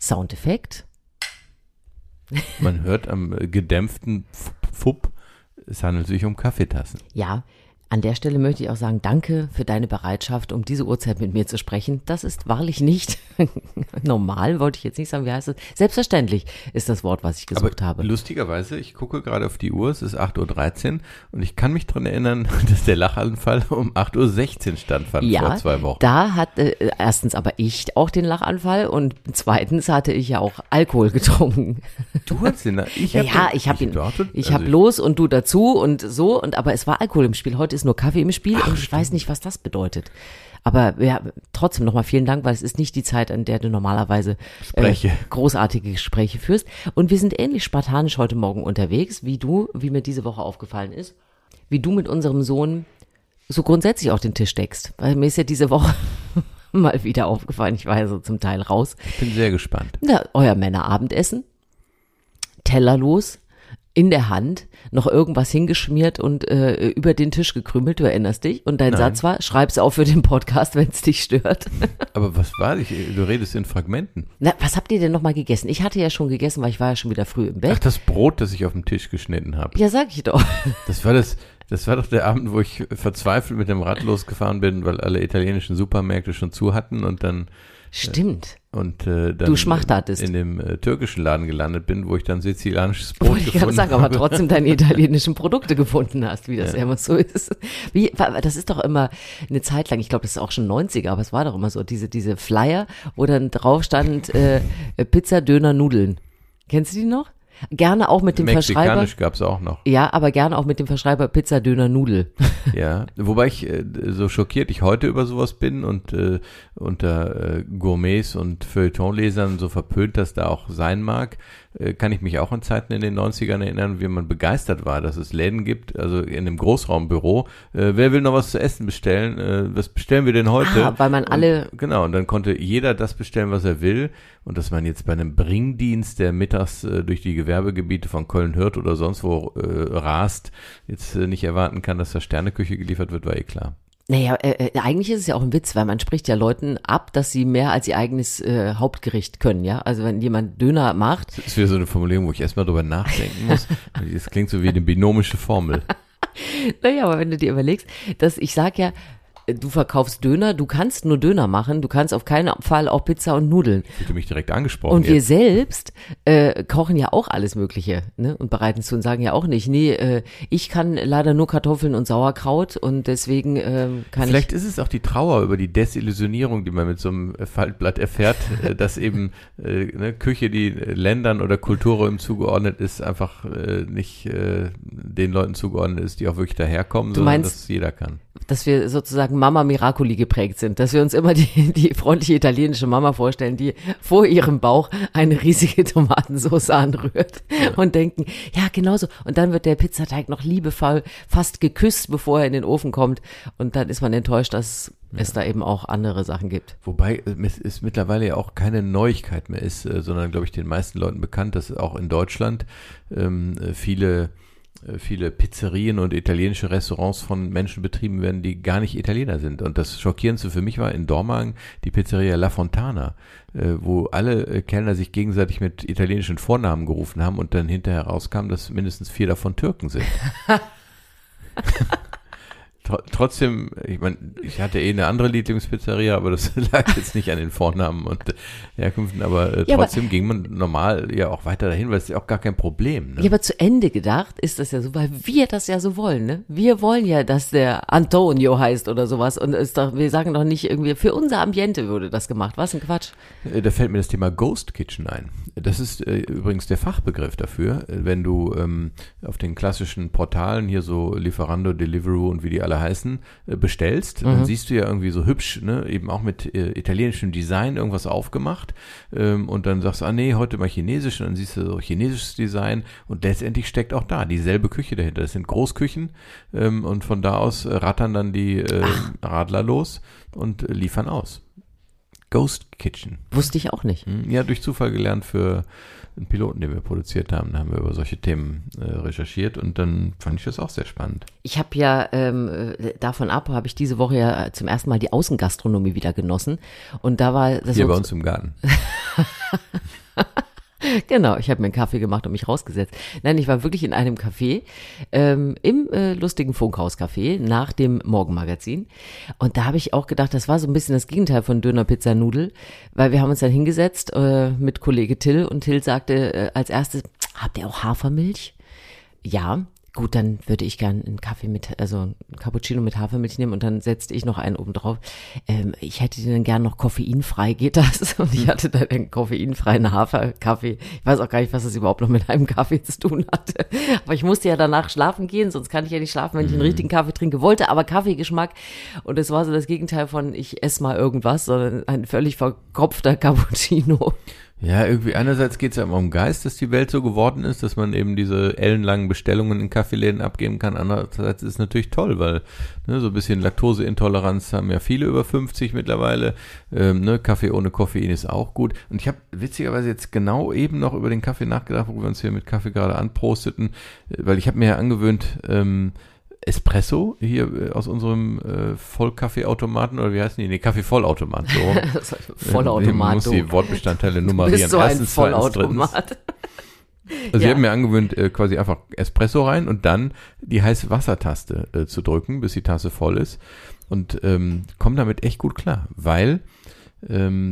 Soundeffekt. Man hört am äh, gedämpften Fupp, es handelt sich um Kaffeetassen. Ja, an der Stelle möchte ich auch sagen, danke für deine Bereitschaft, um diese Uhrzeit mit mir zu sprechen. Das ist wahrlich nicht normal, wollte ich jetzt nicht sagen. Wie heißt es? Selbstverständlich ist das Wort, was ich gesucht Aber habe. Lustigerweise, ich gucke gerade auf die Uhr, es ist 8.13 Uhr und ich kann mich daran erinnern, dass der Lachanfall um 8.16 Uhr stattfand Ja, vor zwei Wochen. da hatte äh, erstens aber ich auch den Lachanfall und zweitens hatte ich ja auch Alkohol getrunken. Du hast den, ich hab ja, den- ich habe ihn, ich also habe los und du dazu und so und aber es war Alkohol im Spiel. Heute ist nur Kaffee im Spiel und ich weiß nicht, was das bedeutet. Aber ja, trotzdem nochmal vielen Dank, weil es ist nicht die Zeit, an der du normalerweise. Äh, großartige Gespräche führst. Und wir sind ähnlich spartanisch heute Morgen unterwegs, wie du, wie mir diese Woche aufgefallen ist, wie du mit unserem Sohn so grundsätzlich auch den Tisch deckst. Weil mir ist ja diese Woche mal wieder aufgefallen, ich war ja so zum Teil raus. Ich bin sehr gespannt. Na, euer Männerabendessen, Teller los, in der Hand, noch irgendwas hingeschmiert und äh, über den Tisch gekrümelt, du erinnerst dich. Und dein Nein. Satz war, schreib's auf für den Podcast, wenn es dich stört. Aber was war ich? Du redest in Fragmenten. Na, was habt ihr denn nochmal gegessen? Ich hatte ja schon gegessen, weil ich war ja schon wieder früh im Ach, Bett. das Brot, das ich auf dem Tisch geschnitten habe. Ja, sag ich doch. Das war das, das war doch der Abend, wo ich verzweifelt mit dem Rad losgefahren bin, weil alle italienischen Supermärkte schon zu hatten und dann Stimmt. und äh, dann Du in dem äh, türkischen Laden gelandet bin, wo ich dann sizilianisches Brot Wollte ich gefunden sagen, aber habe. trotzdem deine italienischen Produkte gefunden hast, wie das ja. immer so ist. Wie, das ist doch immer eine Zeit lang, ich glaube, das ist auch schon 90er, aber es war doch immer so, diese, diese Flyer, wo dann drauf stand, äh, Pizza, Döner, Nudeln. Kennst du die noch? Gerne auch mit dem Verschreiber. Mexikanisch gab's auch noch. Ja, aber gerne auch mit dem Verschreiber Pizza, Döner, Nudel. Ja, wobei ich äh, so schockiert ich heute über sowas bin und äh, unter äh, Gourmets und Feuilletonlesern so verpönt das da auch sein mag, kann ich mich auch an Zeiten in den 90ern erinnern, wie man begeistert war, dass es Läden gibt, also in einem Großraumbüro. Äh, wer will noch was zu essen bestellen? Äh, was bestellen wir denn heute? Ah, weil man alle- Und, genau, und dann konnte jeder das bestellen, was er will. Und dass man jetzt bei einem Bringdienst, der mittags äh, durch die Gewerbegebiete von Köln-Hürth oder sonst wo äh, rast, jetzt äh, nicht erwarten kann, dass da Sterneküche geliefert wird, war eh klar. Naja, äh, äh, eigentlich ist es ja auch ein Witz, weil man spricht ja Leuten ab, dass sie mehr als ihr eigenes äh, Hauptgericht können, ja. Also wenn jemand Döner macht, Das ist wieder so eine Formulierung, wo ich erstmal drüber nachdenken muss. Das klingt so wie eine binomische Formel. Naja, aber wenn du dir überlegst, dass ich sag ja, du verkaufst Döner, du kannst nur Döner machen, du kannst auf keinen Fall auch Pizza und Nudeln. Ich fühlte mich direkt angesprochen. Und wir jetzt. selbst äh, kochen ja auch alles Mögliche ne? und bereiten zu und sagen ja auch nicht, nee, äh, ich kann leider nur Kartoffeln und Sauerkraut und deswegen ähm, kann Vielleicht ich. ist es auch die Trauer über die Desillusionierung, die man mit so einem Faltblatt erfährt, äh, dass eben äh, ne, Küche, die Ländern oder Kulturräumen zugeordnet ist, einfach äh, nicht äh, den Leuten zugeordnet ist, die auch wirklich daherkommen, Du sondern meinst- dass jeder kann. Dass wir sozusagen Mama Miracoli geprägt sind, dass wir uns immer die, die freundliche italienische Mama vorstellen, die vor ihrem Bauch eine riesige Tomatensauce anrührt und denken, ja, genauso. Und dann wird der Pizzateig noch liebevoll fast geküsst, bevor er in den Ofen kommt. Und dann ist man enttäuscht, dass es da eben auch andere Sachen gibt. Wobei äh, es ist mittlerweile ja auch keine Neuigkeit mehr ist, äh, sondern glaube ich den meisten Leuten bekannt, dass auch in Deutschland ähm, äh, viele viele Pizzerien und italienische Restaurants von Menschen betrieben werden, die gar nicht Italiener sind. Und das Schockierendste für mich war in Dormagen die Pizzeria La Fontana, äh, wo alle äh, Kellner sich gegenseitig mit italienischen Vornamen gerufen haben und dann hinterher rauskam, dass mindestens vier davon Türken sind. Tr- Trotzdem, ich meine, ich hatte eh eine andere Lieblingspizzeria, aber das lag jetzt nicht an den Vornamen und Herkünften, aber äh, Ja, aber- trotzdem ging man normal ja auch weiter dahin, weil es ist ja auch gar kein Problem. Ne? Ja, aber zu Ende gedacht ist das ja so, weil wir das ja so wollen, ne? Wir wollen ja, dass der Antonio heißt oder sowas und ist doch, wir sagen doch nicht irgendwie, für unser Ambiente würde das gemacht. Was ein Quatsch. Äh, Da fällt mir das Thema Ghost Kitchen ein. Das ist äh, übrigens der Fachbegriff dafür. Äh, Wenn du ähm, auf den klassischen Portalen hier so Lieferando, Deliveroo und wie die alle heißen, äh, bestellst, dann siehst du ja irgendwie so hübsch, ne, eben auch mit äh, italienischem Design irgendwas aufgemacht ähm, und dann sagst du, ah nee, heute mal chinesisch und dann siehst du so chinesisches Design und letztendlich steckt auch da dieselbe Küche dahinter. Das sind Großküchen ähm, und von da aus rattern dann die äh, Radler los und liefern aus. Ghost Kitchen. Wusste ich auch nicht. Hm, Ja, durch Zufall gelernt für einen Piloten, den wir produziert haben. Da haben wir über solche Themen äh, recherchiert und dann fand ich das auch sehr spannend. Ich habe ja ähm, äh, davon ab, habe ich diese Woche ja zum ersten Mal die Außengastronomie wieder genossen. Und da war das Hier bei uns im Garten. Genau, ich habe mir einen Kaffee gemacht und mich rausgesetzt. Nein, ich war wirklich in einem Café, ähm, im äh, lustigen Funkhaus-Café nach dem Morgenmagazin. Und da habe ich auch gedacht, das war so ein bisschen das Gegenteil von Döner Pizza Nudel, weil wir haben uns dann hingesetzt äh, mit Kollege Till und Till sagte äh, als erstes, habt ihr auch Hafermilch? Ja. Gut, dann würde ich gern einen Kaffee mit, also einen Cappuccino mit Hafermilch nehmen und dann setzte ich noch einen oben drauf. Ähm, ich hätte den gern noch koffeinfrei, geht das? Und ich hatte dann einen koffeinfreien Haferkaffee. Ich weiß auch gar nicht, was das überhaupt noch mit einem Kaffee zu tun hatte. Aber ich musste ja danach schlafen gehen, sonst kann ich ja nicht schlafen, wenn ich einen richtigen Kaffee trinke. Wollte aber Kaffeegeschmack und es war so das Gegenteil von ich esse mal irgendwas, sondern ein völlig verkopfter Cappuccino. Ja, irgendwie einerseits geht es ja immer um Geist, dass die Welt so geworden ist, dass man eben diese ellenlangen Bestellungen in Kaffeeläden abgeben kann. Andererseits ist es natürlich toll, weil ne, so ein bisschen Laktoseintoleranz haben ja viele über 50 mittlerweile. Ähm, ne, Kaffee ohne Koffein ist auch gut. Und ich habe witzigerweise jetzt genau eben noch über den Kaffee nachgedacht, wo wir uns hier mit Kaffee gerade anprosteten, äh, weil ich habe mir ja angewöhnt, ähm, Espresso hier äh, aus unserem äh, Vollkaffeeautomaten oder wie heißen die? Nee, Kaffeevollautomat. So. Vollautomat. Man muss die du. Wortbestandteile Du nummerieren. bist so ein Erstens, zweitens, drittens. Vollautomat. Also ich Ja. habe mir angewöhnt, äh, quasi einfach Espresso rein und dann die heiße Wassertaste äh, zu drücken, bis die Tasse voll ist. Und ähm, komme damit echt gut klar, weil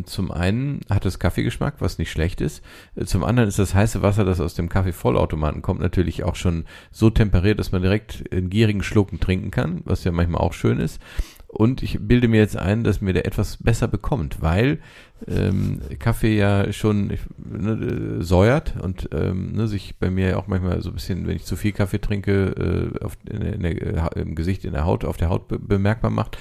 zum einen hat es Kaffeegeschmack, was nicht schlecht ist. Äh, Zum anderen ist das heiße Wasser, das aus dem Kaffeevollautomaten kommt, natürlich auch schon so temperiert, dass man direkt in gierigen Schlucken trinken kann, was ja manchmal auch schön ist. Und ich bilde mir jetzt ein, dass mir der etwas besser bekommt, weil ähm, Kaffee ja schon ne, äh, säuert und ähm, ne, sich bei mir auch manchmal so ein bisschen, wenn ich zu viel Kaffee trinke, äh, auf, in in der, Ha- im Gesicht, in der Haut, auf der Haut be bemerkbar macht.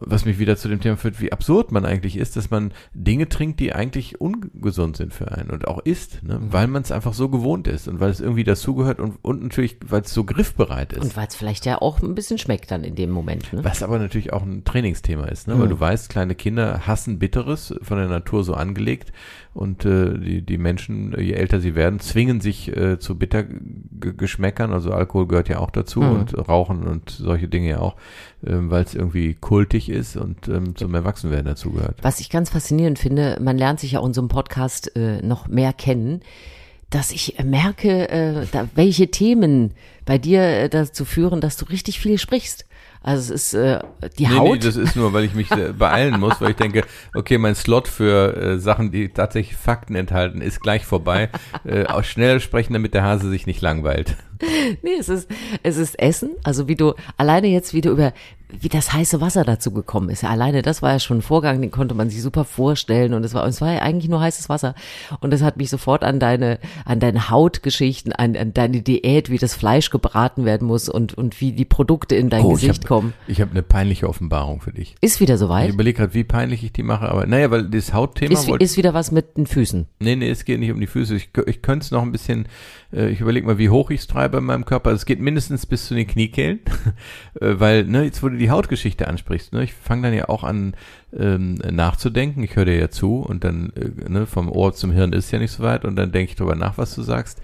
Was mich wieder zu dem Thema führt, wie absurd man eigentlich ist, dass man Dinge trinkt, die eigentlich ungesund sind für einen und auch isst, ne? weil man es einfach so gewohnt ist und weil es irgendwie dazugehört und, und natürlich, weil es so griffbereit ist. Und weil es vielleicht ja auch ein bisschen schmeckt dann in dem Moment. Ne? Was aber natürlich auch ein Trainingsthema ist, ne? weil du weißt, kleine Kinder hassen Bitteres, von der Natur so angelegt. Und äh, die, die Menschen, je älter sie werden, zwingen sich äh, zu Bittergeschmäckern. Also Alkohol gehört ja auch dazu und Rauchen und solche Dinge ja auch, ähm, weil es irgendwie kultig ist und ähm, zum Erwachsenwerden dazugehört. Was ich ganz faszinierend finde, man lernt sich ja auch in so einem Podcast äh, noch mehr kennen, dass ich merke, äh, da, welche Themen bei dir äh, dazu führen, dass du richtig viel sprichst. Also es ist äh, die Nee, Haut. nee, das ist nur, weil ich mich äh, beeilen muss, weil ich denke, okay, mein Slot für äh, Sachen, die tatsächlich Fakten enthalten, ist gleich vorbei. Äh, auch schnell sprechen, damit der Hase sich nicht langweilt. Nee, es ist, es ist Essen. Also wie du, alleine jetzt, wie du über, wie das heiße Wasser dazu gekommen ist. Ja, alleine das war ja schon ein Vorgang, den konnte man sich super vorstellen und es war, es war ja eigentlich nur heißes Wasser. Und das hat mich sofort an deine, an deine Hautgeschichten, an, an deine Diät, wie das Fleisch gebraten werden muss und, und wie die Produkte in dein Oh, ich Gesicht hab- kommen. Ich habe eine peinliche Offenbarung für dich. Ist wieder Ich soweit? überlege gerade, wie peinlich ich die mache, aber naja, weil das Hautthema Ist, wollte ist wieder was mit den Füßen. Nee, nee, es geht nicht um die Füße. Ich, ich könnte es noch ein bisschen, äh, ich überlege mal, wie hoch ich es treibe in meinem Körper. Es geht mindestens bis zu den Kniekehlen, äh, weil, ne, jetzt wo du die Hautgeschichte ansprichst, ne, ich fange dann ja auch an ähm, nachzudenken. Ich höre dir ja zu und dann, äh, ne, vom Ohr zum Hirn ist ja nicht so weit und dann denke ich drüber nach, was du sagst.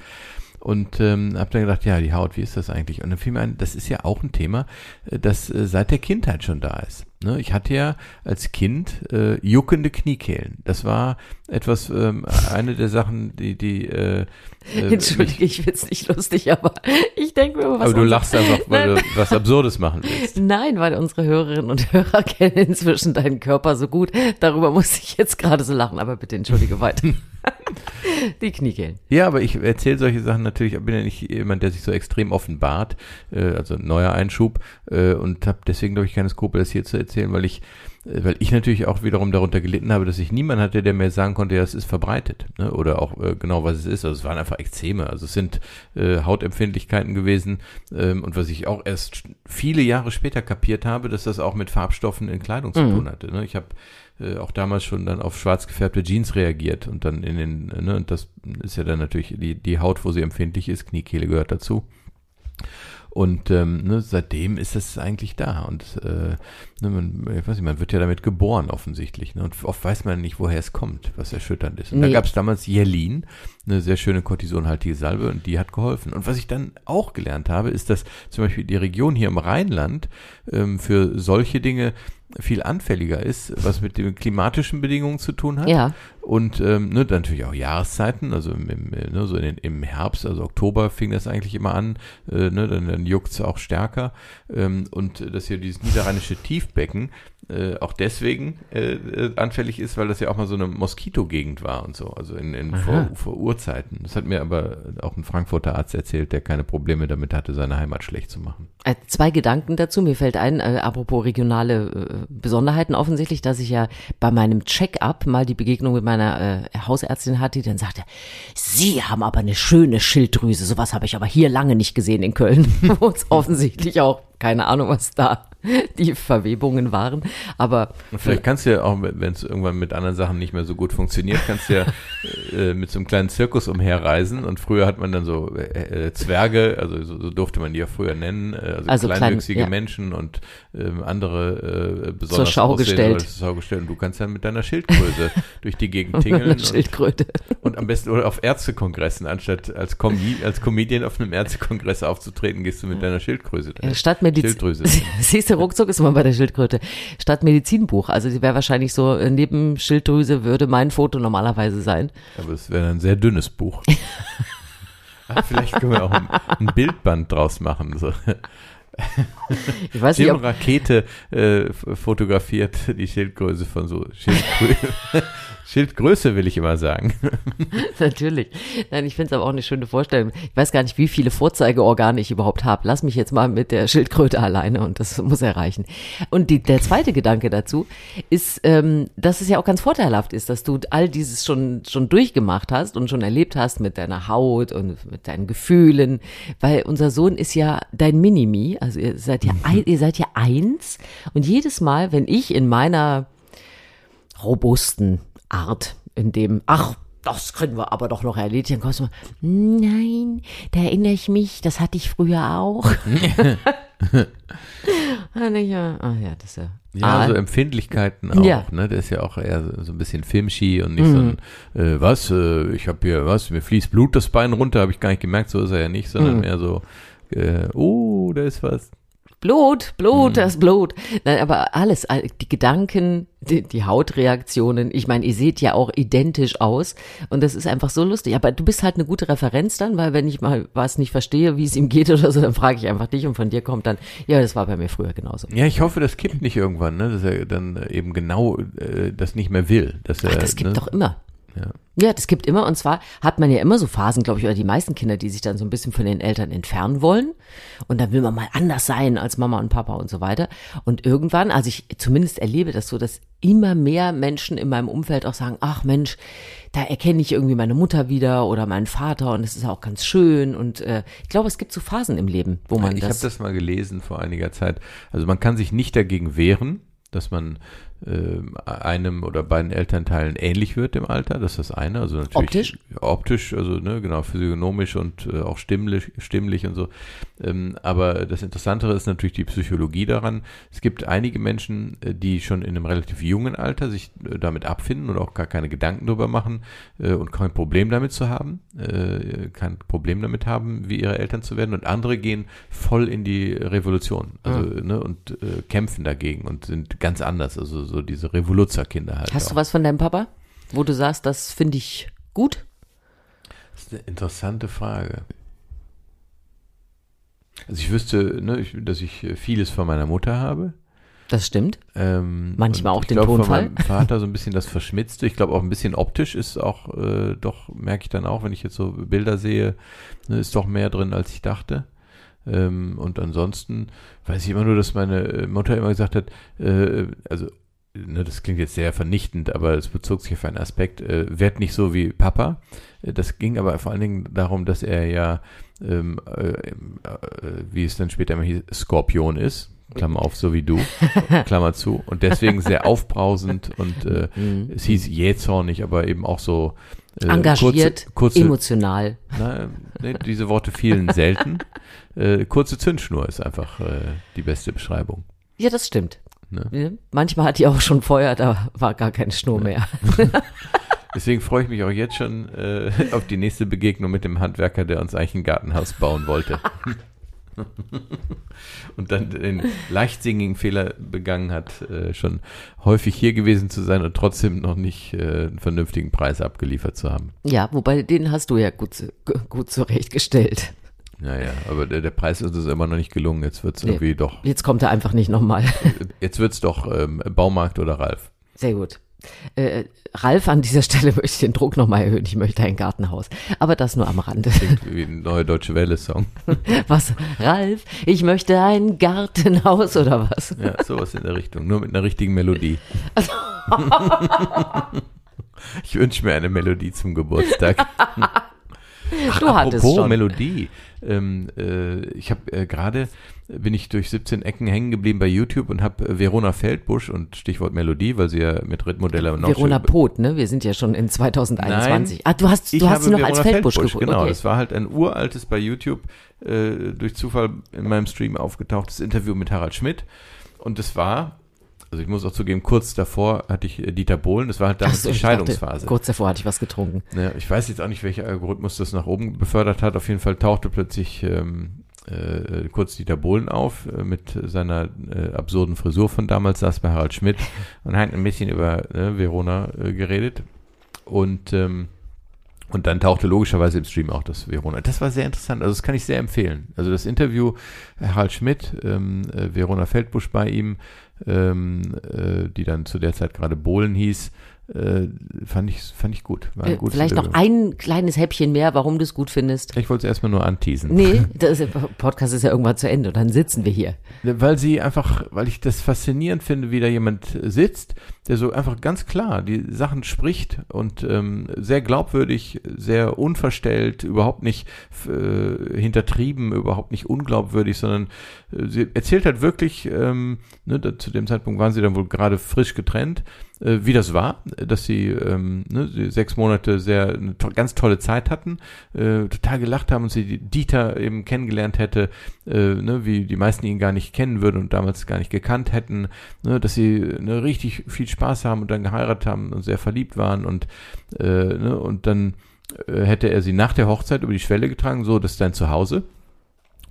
Und ähm, habe dann gedacht, ja, die Haut, wie ist das eigentlich? Und dann fiel mir ein, das ist ja auch ein Thema, äh, das äh, seit der Kindheit schon da ist. Ne? Ich hatte ja als Kind äh, juckende Kniekehlen. Das war etwas, ähm, eine der Sachen, die, die äh, äh, Entschuldige, ich find's nicht lustig, aber ich denke mir, was aber du lachst einfach, weil Nein. du was Absurdes machen willst. Nein, weil unsere Hörerinnen und Hörer kennen inzwischen deinen Körper so gut. Darüber muss ich jetzt gerade so lachen, aber bitte entschuldige weiter. Die Kniekehlen. Ja, aber ich erzähle solche Sachen natürlich, ich bin ja nicht jemand, der sich so extrem offenbart, äh, also neuer Einschub, äh, und habe deswegen, glaube ich, keine Skrupel, das hier zu erzählen, weil ich, weil ich natürlich auch wiederum darunter gelitten habe, dass ich niemand hatte, der mir sagen konnte, ja, es ist verbreitet, ne? oder auch äh, genau, was es ist. Also es waren einfach Ekzeme, also es sind äh, Hautempfindlichkeiten gewesen, ähm, und was ich auch erst viele Jahre später kapiert habe, dass das auch mit Farbstoffen in Kleidung zu Mhm. tun hatte. Ne? Ich habe äh, auch damals schon dann auf schwarz gefärbte Jeans reagiert und dann in den, ne, und das ist ja dann natürlich die, die Haut, wo sie empfindlich ist, Kniekehle gehört dazu. Und ähm, ne, seitdem ist es eigentlich da. Und äh, ne, man, ich weiß nicht, man wird ja damit geboren offensichtlich. Ne? Und oft weiß man nicht, woher es kommt, was erschütternd ist. Und Nee. da gab es damals Jelin, eine sehr schöne kortisonhaltige Salbe und die hat geholfen. Und was ich dann auch gelernt habe, ist, dass zum Beispiel die Region hier im Rheinland ähm, für solche Dinge viel anfälliger ist, was mit den klimatischen Bedingungen zu tun hat. Ja. Und ähm, ne, dann natürlich auch Jahreszeiten, also im, im, äh, ne, so den, im Herbst, also Oktober fing das eigentlich immer an, äh, ne, dann, dann juckt es auch stärker. Ähm, und dass hier dieses niederrheinische Tiefbecken äh, auch deswegen äh, äh, anfällig ist, weil das ja auch mal so eine Moskitogegend war und so, also in, in vor, vor Urzeiten. Das hat mir aber auch ein Frankfurter Arzt erzählt, der keine Probleme damit hatte, seine Heimat schlecht zu machen. Äh, Zwei Gedanken dazu. Mir fällt ein, äh, apropos regionale äh, Besonderheiten offensichtlich, dass ich ja bei meinem Check-up mal die Begegnung mit meiner Hausärztin hatte, die dann sagte, Sie haben aber eine schöne Schilddrüse. Sowas habe ich aber hier lange nicht gesehen in Köln. Wo es offensichtlich auch, keine Ahnung, was da die Verwebungen waren. Aber Und vielleicht kannst du ja auch, wenn es irgendwann mit anderen Sachen nicht mehr so gut funktioniert, kannst du ja äh, mit so einem kleinen Zirkus umherreisen. Und früher hat man dann so äh, äh, Zwerge, also so, so durfte man die ja früher nennen, äh, also, Also klein- kleinwüchsige ja. Menschen und ähm, andere äh, besonders Schau aussehende gestellt. Zur Schau gestellt. Und du kannst dann mit deiner Schildkröte durch die Gegend tingeln und, Schildkröte. und am besten oder auf Ärztekongressen, anstatt als, Com als Comedian auf einem Ärztekongress aufzutreten, gehst du mit deiner Schildkröte. Statt Medizin. Schilddrüse. Siehst du, ruckzuck ist man bei der Schildkröte. Statt Medizinbuch. Also die wäre wahrscheinlich so, äh, neben Schilddrüse würde mein Foto normalerweise sein. Aber es wäre ein sehr dünnes Buch. Ach, vielleicht können wir auch ein, ein Bildband draus machen. So. Ich weiß nicht, ob, Rakete äh, fotografiert die Schildgröße von so Schildgrö Schildgröße, will ich immer sagen. natürlich. Nein, ich finde es aber auch eine schöne Vorstellung. Ich weiß gar nicht, wie viele Vorzeigeorgane ich überhaupt habe. Lass mich jetzt mal mit der Schildkröte alleine und das muss erreichen. Und die, der zweite Gedanke dazu ist, ähm, dass es ja auch ganz vorteilhaft ist, dass du all dieses schon, schon durchgemacht hast und schon erlebt hast mit deiner Haut und mit deinen Gefühlen, weil unser Sohn ist ja dein Minimi, also ihr seid ja, ein, ihr seid ja eins und jedes Mal, wenn ich in meiner robusten Art, in dem, ach, das können wir aber doch noch erledigen. Dann kommst du mal, nein, da erinnere ich mich, das hatte ich früher auch. ah, ja, ah, ja, das ist ja. Ja, ah, so Empfindlichkeiten auch, Ja. ne? Der ist ja auch eher so, so ein bisschen filmschi und nicht so ein, äh, was, äh, ich habe hier, was, mir fließt Blut das Bein runter, habe ich gar nicht gemerkt, so ist er ja nicht, sondern mehr so, äh, oh, da ist was. Blut, Blut, das Blut. Nein, aber alles, all- die Gedanken, die, die Hautreaktionen. Ich meine, ihr seht ja auch identisch aus und das ist einfach so lustig. Aber du bist halt eine gute Referenz dann, weil wenn ich mal was nicht verstehe, wie es ihm geht oder so, dann frage ich einfach dich und von dir kommt dann, ja, das war bei mir früher genauso. Ja, ich hoffe, das kippt nicht irgendwann, ne? Dass er dann eben genau äh, das nicht mehr will. Dass er, Ach, das gibt ne? doch immer. Ja. Ja, das gibt immer. Und zwar hat man ja immer so Phasen, glaube ich, oder die meisten Kinder, die sich dann so ein bisschen von den Eltern entfernen wollen. Und dann will man mal anders sein als Mama und Papa und so weiter. Und irgendwann, also ich zumindest erlebe das so, dass immer mehr Menschen in meinem Umfeld auch sagen, ach Mensch, da erkenne ich irgendwie meine Mutter wieder oder meinen Vater und es ist auch ganz schön. Und äh, ich glaube, es gibt so Phasen im Leben, wo man ich habe das, das mal gelesen vor einiger Zeit. Also man kann sich nicht dagegen wehren, dass man einem oder beiden Elternteilen ähnlich wird im Alter. Das ist das eine. Also natürlich Optisch? Optisch, also ne, genau, physiognomisch und äh, auch stimmlich, stimmlich und so. Ähm, aber das Interessantere ist natürlich die Psychologie daran. Es gibt einige Menschen, äh, die schon in einem relativ jungen Alter sich äh, damit abfinden und auch gar keine Gedanken darüber machen äh, und kein Problem damit zu haben, äh, kein Problem damit haben, wie ihre Eltern zu werden. Und andere gehen voll in die Revolution also, ne, und äh, kämpfen dagegen und sind ganz anders. Also so diese Revoluzerkinder halt. Hast auch. du was von deinem Papa, wo du sagst, das finde ich gut? Das ist eine interessante Frage. Also ich wüsste, ne, ich, dass ich vieles von meiner Mutter habe. Das stimmt. Ähm, Manchmal auch den glaub, Tonfall. Von meinem Vater so ein bisschen das Verschmitzte. Ich glaube auch ein bisschen optisch ist auch, äh, doch, merke ich dann auch, wenn ich jetzt so Bilder sehe, ne, ist doch mehr drin, als ich dachte. Ähm, und ansonsten weiß ich immer nur, dass meine Mutter immer gesagt hat, äh, also ne, das klingt jetzt sehr vernichtend, aber es bezog sich auf einen Aspekt, äh, werd nicht so wie Papa. Äh, Das ging aber vor allen Dingen darum, dass er ja, ähm, äh, äh, wie es dann später immer hieß, Skorpion ist. Klammer auf, so wie du, Klammer zu. Und deswegen sehr aufbrausend und äh, Mhm. es hieß jähzornig, aber eben auch so, Äh, Engagiert, kurze, kurze, emotional. Na, nee, diese Worte fielen selten. Äh, kurze Zündschnur ist einfach äh, die beste Beschreibung. Ja, das stimmt. Ne? Manchmal hat die auch schon Feuer, da war gar keine Schnur mehr. Deswegen freue ich mich auch jetzt schon äh, auf die nächste Begegnung mit dem Handwerker, der uns eigentlich ein Gartenhaus bauen wollte. und dann den leichtsinnigen Fehler begangen hat, äh, schon häufig hier gewesen zu sein und trotzdem noch nicht äh, einen vernünftigen Preis abgeliefert zu haben. Ja, wobei den hast du ja gut, gut zurechtgestellt. Naja, aber der, der Preis ist uns immer noch nicht gelungen. Jetzt wird es Nee. irgendwie doch, Jetzt kommt er einfach nicht nochmal. jetzt wird es doch ähm, Baumarkt oder Ralf. Sehr gut. Äh, Ralf, an dieser Stelle möchte ich den Druck nochmal erhöhen. Ich möchte ein Gartenhaus. Aber das nur am Rande. Klingt wie ein neuer Deutsche Welle-Song. Was? Ralf, ich möchte ein Gartenhaus oder was? Ja, sowas in der Richtung. Nur mit einer richtigen Melodie. ich wünsche mir eine Melodie zum Geburtstag. Du hattest Apropos schon. Melodie. Ähm, äh, ich habe äh, gerade bin ich durch 17 Ecken hängen geblieben bei YouTube und habe äh, Verona Feldbusch und Stichwort Melodie, weil sie ja mit Rittmodelle und Verona Poth, ne? Wir sind ja schon in 2021. ah, du hast, du hast sie noch Verona als Feldbusch, geguckt. Genau, okay. das war halt ein uraltes bei YouTube äh, durch Zufall in meinem Stream aufgetauchtes Interview mit Harald Schmidt. Und das war, also ich muss auch zugeben, kurz davor hatte ich äh, Dieter Bohlen, das war halt damals so, die ich dachte, Scheidungsphase. kurz davor hatte ich was getrunken. Ja, ich weiß jetzt auch nicht, welcher Algorithmus das nach oben befördert hat. Auf jeden Fall tauchte plötzlich ähm, äh, kurz Dieter Bohlen auf äh, mit seiner äh, absurden Frisur von damals, saß bei Harald Schmidt und hat ein bisschen über äh, Verona äh, geredet. Und, ähm, und dann tauchte logischerweise im Stream auch das Verona. Das war sehr interessant. Also das kann ich sehr empfehlen. Also das Interview Harald Schmidt, ähm, äh, Verona Feldbusch bei ihm, ähm, äh, die dann zu der Zeit gerade Bohlen hieß, äh, fand ich fand ich gut. War Äh, vielleicht noch Interview. ein kleines Häppchen mehr, warum du es gut findest. Ich wollte es erstmal nur anteasen. Nee, das Podcast ist ja irgendwann zu Ende und dann sitzen wir hier. Weil sie einfach, weil ich das faszinierend finde, wie da jemand sitzt, der so einfach ganz klar die Sachen spricht und ähm, sehr glaubwürdig, sehr unverstellt, überhaupt nicht äh, hintertrieben, überhaupt nicht unglaubwürdig, sondern äh, sie erzählt halt wirklich, ähm, ne, zu dem Zeitpunkt waren sie dann wohl gerade frisch getrennt, wie das war, dass sie, ähm, ne, sechs Monate sehr eine to ganz tolle Zeit hatten, äh, total gelacht haben und sie Dieter eben kennengelernt hätte, äh, ne, wie die meisten ihn gar nicht kennen würden und damals gar nicht gekannt hätten, ne, dass sie ne, richtig viel Spaß haben und dann geheiratet haben und sehr verliebt waren und äh, ne, und dann äh, hätte er sie nach der Hochzeit über die Schwelle getragen, so das ist dein Zuhause.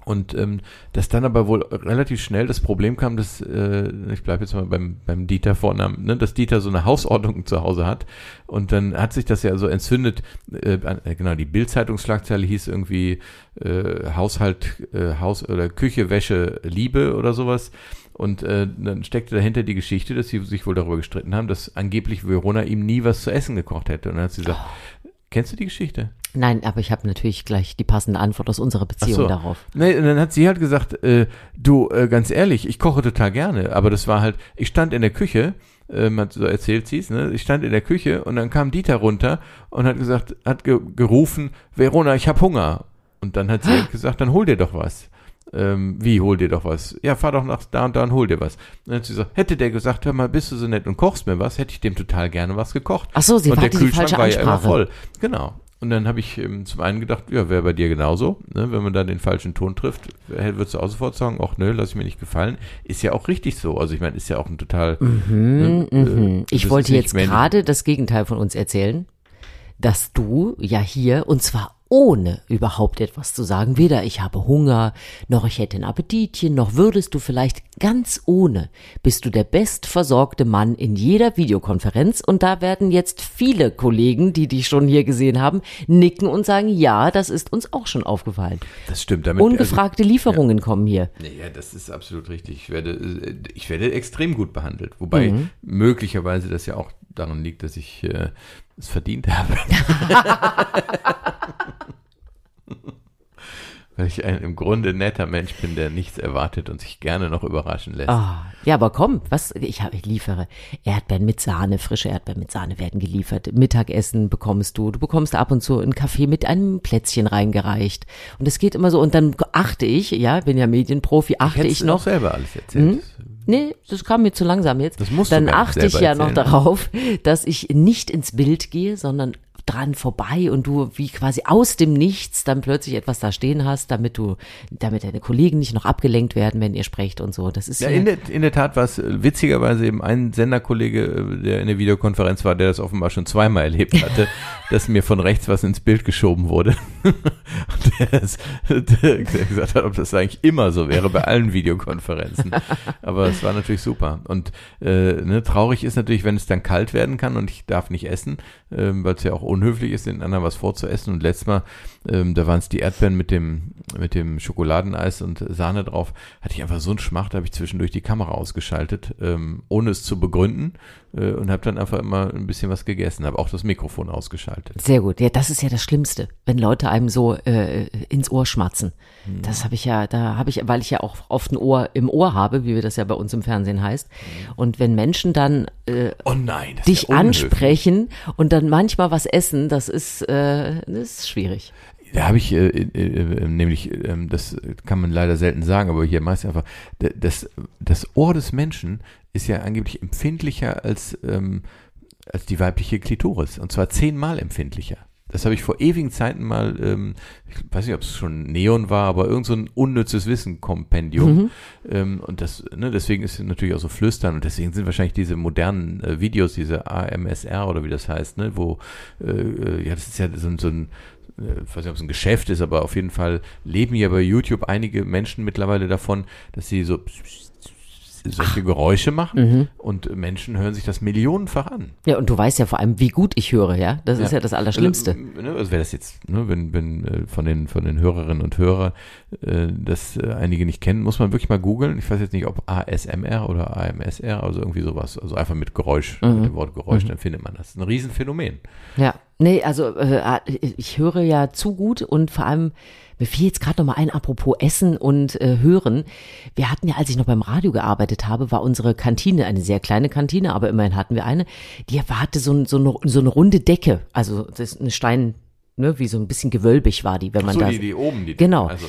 Und ähm, dass dann aber wohl relativ schnell das Problem kam, dass, äh, ich bleibe jetzt mal beim, beim Dieter Vornamen, ne, dass Dieter so eine Hausordnung zu Hause hat. Und dann hat sich das ja so entzündet, äh, äh, genau, die Bildzeitungsschlagzeile hieß irgendwie äh, Haushalt, äh, Haus oder Küche, Wäsche, Liebe oder sowas. Und äh, dann steckte dahinter die Geschichte, dass sie sich wohl darüber gestritten haben, dass angeblich Verona ihm nie was zu essen gekocht hätte. Und dann hat sie gesagt, kennst du die Geschichte? Nein, aber ich habe natürlich gleich die passende Antwort aus unserer Beziehung so. darauf. Nee, und dann hat sie halt gesagt, äh, du, äh, ganz ehrlich, ich koche total gerne, aber das war halt, ich stand in der Küche, hat, so erzählt sie es, ne? ich stand in der Küche und dann kam Dieter runter und hat gesagt, hat ge gerufen, Verona, ich hab Hunger. Und dann hat sie halt gesagt, dann hol dir doch was. Ähm, wie, hol dir doch was? Ja, fahr doch nach da und da und hol dir was. Und dann hat sie gesagt, hätte der gesagt, hör mal, bist du so nett und kochst mir was, hätte ich dem total gerne was gekocht. Ach so, sie und der hatte die Kühlschrank falsche war ja immer voll. Genau. Und dann habe ich ähm, zum einen gedacht, ja, wäre bei dir genauso, ne? wenn man dann den falschen Ton trifft, äh, würdest du auch sofort sagen, ach nö, lass ich mir nicht gefallen. Ist ja auch richtig so. Also ich meine, ist ja auch ein total. Mhm, äh, mhm. das Ich wollte jetzt gerade das Gegenteil von uns erzählen, dass du ja hier, und zwar ohne überhaupt etwas zu sagen, weder ich habe Hunger, noch ich hätte ein Appetitchen, noch würdest du vielleicht ganz ohne, bist du der bestversorgte Mann in jeder Videokonferenz und da werden jetzt viele Kollegen, die dich schon hier gesehen haben, nicken und sagen, ja, das ist uns auch schon aufgefallen. Das stimmt. Damit, Ungefragte Lieferungen kommen hier. Also, ja, das ist absolut richtig. Ich werde, äh, ich werde extrem gut behandelt. Wobei Mhm. möglicherweise das ja auch daran liegt, dass ich äh, es verdient habe. Weil ich ein im Grunde netter Mensch bin, der nichts erwartet und sich gerne noch überraschen lässt. Ah, ja, aber komm, was ich, hab- ich liefere Erdbeeren mit Sahne, frische Erdbeeren mit Sahne werden geliefert. Mittagessen bekommst du, du bekommst ab und zu einen Kaffee mit einem Plätzchen reingereicht. Und es geht immer so und dann achte ich, ja, bin ja Medienprofi, achte ich du noch. auch selber alles erzählt. Nee, das kam mir zu langsam jetzt. Das musst du Dann nicht achte ich ja noch erzählen. darauf, dass ich nicht ins Bild gehe, sondern dran vorbei und du wie quasi aus dem Nichts dann plötzlich etwas da stehen hast, damit du, damit deine Kollegen nicht noch abgelenkt werden, wenn ihr sprecht und so. Das ist ja, in, der, in der Tat war es äh, witzigerweise eben ein Senderkollege, äh, der in der Videokonferenz war, der das offenbar schon zweimal erlebt hatte, dass mir von rechts was ins Bild geschoben wurde. der, ist, der gesagt hat, ob das eigentlich immer so wäre bei allen Videokonferenzen. Aber es war natürlich super. Und äh, ne, traurig ist natürlich, wenn es dann kalt werden kann und ich darf nicht essen, ähm, weil es ja auch unhöflich ist, den anderen was vorzuessen. Und letztes Mal, ähm, da waren es die Erdbeeren mit dem, mit dem Schokoladeneis und Sahne drauf, hatte ich einfach so einen Schmacht, da habe ich zwischendurch die Kamera ausgeschaltet, ähm, ohne es zu begründen äh, und habe dann einfach immer ein bisschen was gegessen, habe auch das Mikrofon ausgeschaltet. Sehr gut. Ja, das ist ja das Schlimmste, wenn Leute einem so äh, ins Ohr schmatzen. Mhm. Das habe ich ja, da habe ich, weil ich ja auch oft ein Ohr im Ohr habe, wie wir das ja bei uns im Fernsehen heißt. Mhm. Und wenn Menschen dann äh, oh nein, dich ja ansprechen und dann manchmal was essen, das ist, äh, das ist schwierig. Da habe ich äh, äh, äh, nämlich, äh, das kann man leider selten sagen, aber hier meist einfach, das, das Ohr des Menschen ist ja angeblich empfindlicher als, ähm, als die weibliche Klitoris. Und zwar zehnmal empfindlicher. Das habe ich vor ewigen Zeiten mal, ähm, ich weiß nicht, ob es schon Neon war, aber irgend so ein unnützes Wissen-Kompendium. Mhm. Ähm, und das, ne, deswegen ist es natürlich auch so flüstern und deswegen sind wahrscheinlich diese modernen äh, Videos, diese AMSR oder wie das heißt, ne, wo, äh, äh ja, das ist ja so, so ein, äh, ich weiß nicht, ob es ein Geschäft ist, aber auf jeden Fall leben ja bei YouTube einige Menschen mittlerweile davon, dass sie so solche Geräusche machen mhm. und Menschen hören sich das millionenfach an. Ja, und du weißt ja vor allem, wie gut ich höre, ja? Das ja. ist ja das Allerschlimmste. Also, also wäre das jetzt, ne, wenn, wenn äh, von den von den Hörerinnen und Hörern äh, das äh, einige nicht kennen, muss man wirklich mal googeln. Ich weiß jetzt nicht, ob ASMR oder AMSR, also irgendwie sowas. Also einfach mit Geräusch, mhm. mit dem Wort Geräusch, mhm. dann findet man das. das ist ein Riesenphänomen. Ja, nee, also äh, ich höre ja zu gut und vor allem mir fiel jetzt gerade noch mal ein, apropos Essen und äh, Hören. Wir hatten ja, als ich noch beim Radio gearbeitet habe, war unsere Kantine, eine sehr kleine Kantine, aber immerhin hatten wir eine, die hatte so, so, eine, so eine runde Decke, also das ist eine Stein, ne, wie so ein bisschen gewölbig war die, wenn man so, da... Die, die oben, die Genau. Also.